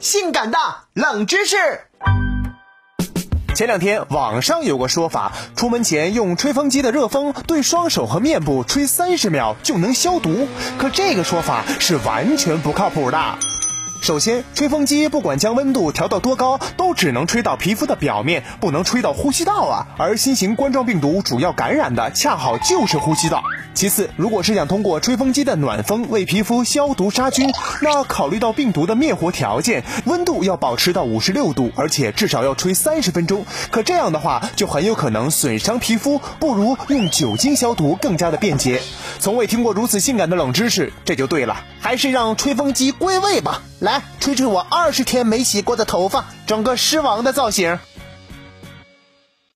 性感的冷知识。前两天网上有个说法，出门前用吹风机的热风对双手和面部吹三十秒就能消毒，可这个说法是完全不靠谱的。首先，吹风机不管将温度调到多高，都只能吹到皮肤的表面，不能吹到呼吸道啊。而新型冠状病毒主要感染的恰好就是呼吸道。其次，如果是想通过吹风机的暖风为皮肤消毒杀菌，那考虑到病毒的灭活条件，温度要保持到五十六度，而且至少要吹三十分钟。可这样的话，就很有可能损伤皮肤，不如用酒精消毒更加的便捷。从未听过如此性感的冷知识，这就对了，还是让吹风机归位吧。来，吹吹我二十天没洗过的头发，整个狮王的造型。